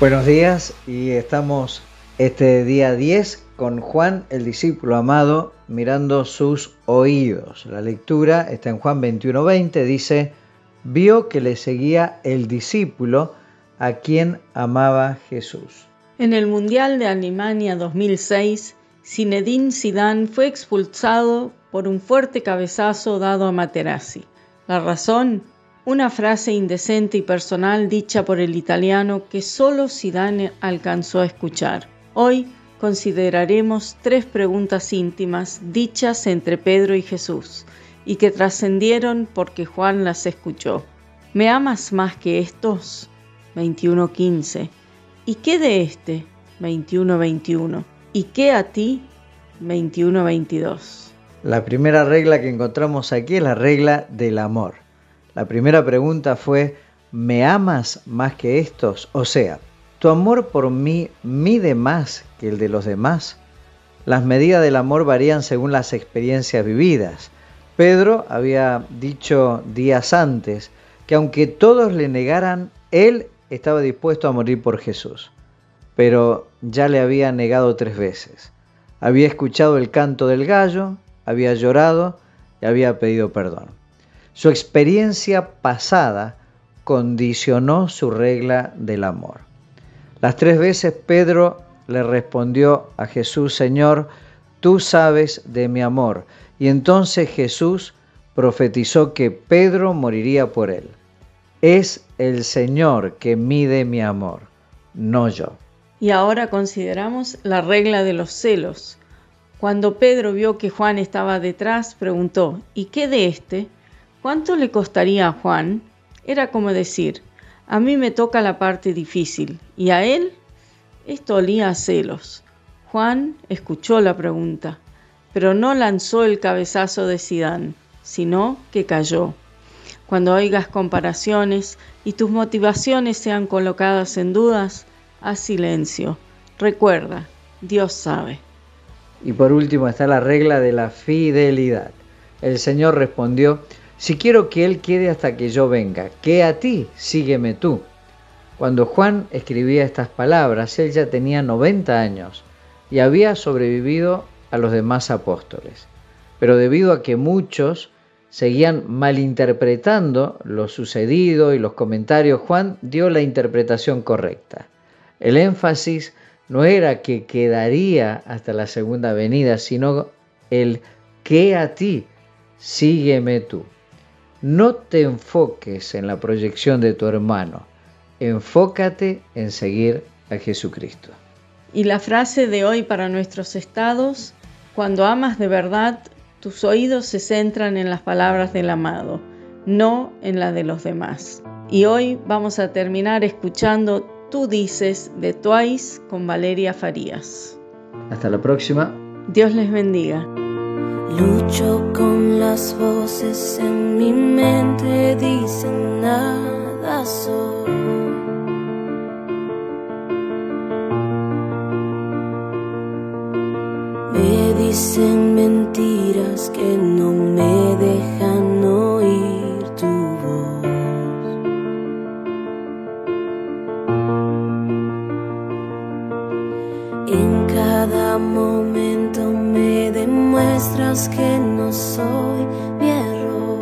Buenos días y estamos este día 10 con Juan el discípulo amado mirando sus oídos. La lectura está en Juan 21:20, dice, vio que le seguía el discípulo a quien amaba Jesús. En el Mundial de Alemania 2006, Zinedine Zidane fue expulsado por un fuerte cabezazo dado a Materazzi. La razón, una frase indecente y personal dicha por el italiano que solo Zidane alcanzó a escuchar. Hoy consideraremos tres preguntas íntimas dichas entre Pedro y Jesús y que trascendieron porque Juan las escuchó. ¿Me amas más que estos? 21.15. ¿Y qué de este? 21.21. ¿Y qué a ti? 21.22. La primera regla que encontramos aquí es la regla del amor. La primera pregunta fue, ¿me amas más que estos? O sea, ¿tu amor por mí mide más que el de los demás? Las medidas del amor varían según las experiencias vividas. Pedro había dicho días antes que aunque todos le negaran, él estaba dispuesto a morir por Jesús. Pero ya le había negado tres veces. Había escuchado el canto del gallo, había llorado y había pedido perdón. Su experiencia pasada condicionó su regla del amor. Las tres veces Pedro le respondió a Jesús, Señor, tú sabes de mi amor. Y entonces Jesús profetizó que Pedro moriría por él. Es el Señor que mide mi amor, no yo. Y ahora consideramos la regla de los celos. Cuando Pedro vio que Juan estaba detrás, preguntó, ¿y qué de este? ¿Cuánto le costaría a Juan? Era como decir, a mí me toca la parte difícil, ¿y a él? Esto olía a celos. Juan escuchó la pregunta, pero no lanzó el cabezazo de Sidán, sino que cayó. Cuando oigas comparaciones y tus motivaciones sean colocadas en dudas, haz silencio. Recuerda, Dios sabe. Y por último está la regla de la fidelidad. El Señor respondió, si quiero que Él quede hasta que yo venga, que a ti sígueme tú. Cuando Juan escribía estas palabras, él ya tenía 90 años y había sobrevivido a los demás apóstoles. Pero debido a que muchos seguían malinterpretando lo sucedido y los comentarios, Juan dio la interpretación correcta. El énfasis no era que quedaría hasta la segunda venida, sino el que a ti, sígueme tú. No te enfoques en la proyección de tu hermano, enfócate en seguir a Jesucristo. Y la frase de hoy para nuestros estados, cuando amas de verdad, tus oídos se centran en las palabras del amado, no en la de los demás. Y hoy vamos a terminar escuchando Tú dices de Twice con Valeria Farías. Hasta la próxima. Dios les bendiga. Lucho con las voces en mi mente, que no soy mi error.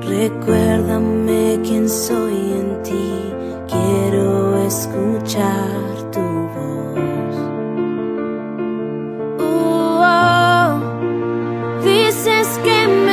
Recuérdame quién soy en ti, quiero escuchar tu voz. Oh, dices que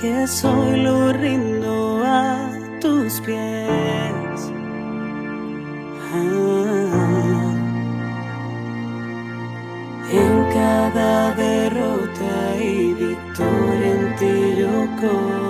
que soy lo rindo a tus pies. Ah, en cada derrota y victoria en ti yo corro.